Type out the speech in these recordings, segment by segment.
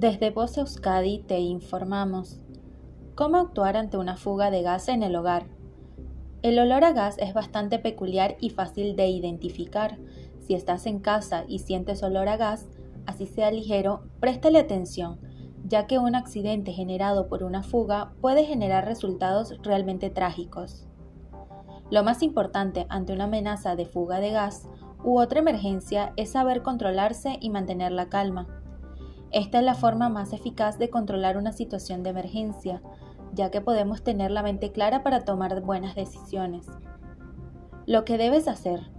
Desde Voz Euskadi te informamos. ¿Cómo actuar ante una fuga de gas en el hogar? El olor a gas es bastante peculiar y fácil de identificar. Si estás en casa y sientes olor a gas, así sea ligero, préstale atención, ya que un accidente generado por una fuga puede generar resultados realmente trágicos. Lo más importante ante una amenaza de fuga de gas u otra emergencia es saber controlarse y mantener la calma. Esta es la forma más eficaz de controlar una situación de emergencia, ya que podemos tener la mente clara para tomar buenas decisiones. Lo que debes hacer.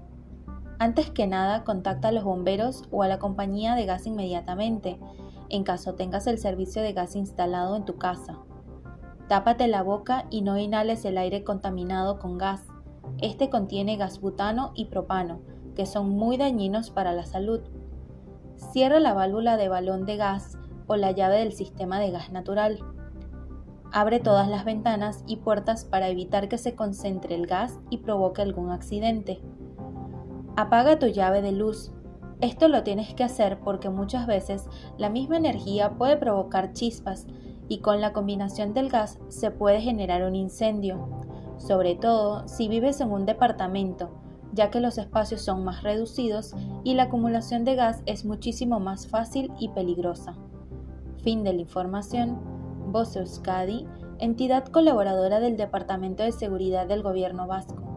Antes que nada, contacta a los bomberos o a la compañía de gas inmediatamente, en caso tengas el servicio de gas instalado en tu casa. Tápate la boca y no inhales el aire contaminado con gas. Este contiene gas butano y propano, que son muy dañinos para la salud. Cierra la válvula de balón de gas o la llave del sistema de gas natural. Abre todas las ventanas y puertas para evitar que se concentre el gas y provoque algún accidente. Apaga tu llave de luz. Esto lo tienes que hacer porque muchas veces la misma energía puede provocar chispas y con la combinación del gas se puede generar un incendio, sobre todo si vives en un departamento ya que los espacios son más reducidos y la acumulación de gas es muchísimo más fácil y peligrosa. Fin de la información. Voz Euskadi, entidad colaboradora del Departamento de Seguridad del Gobierno Vasco.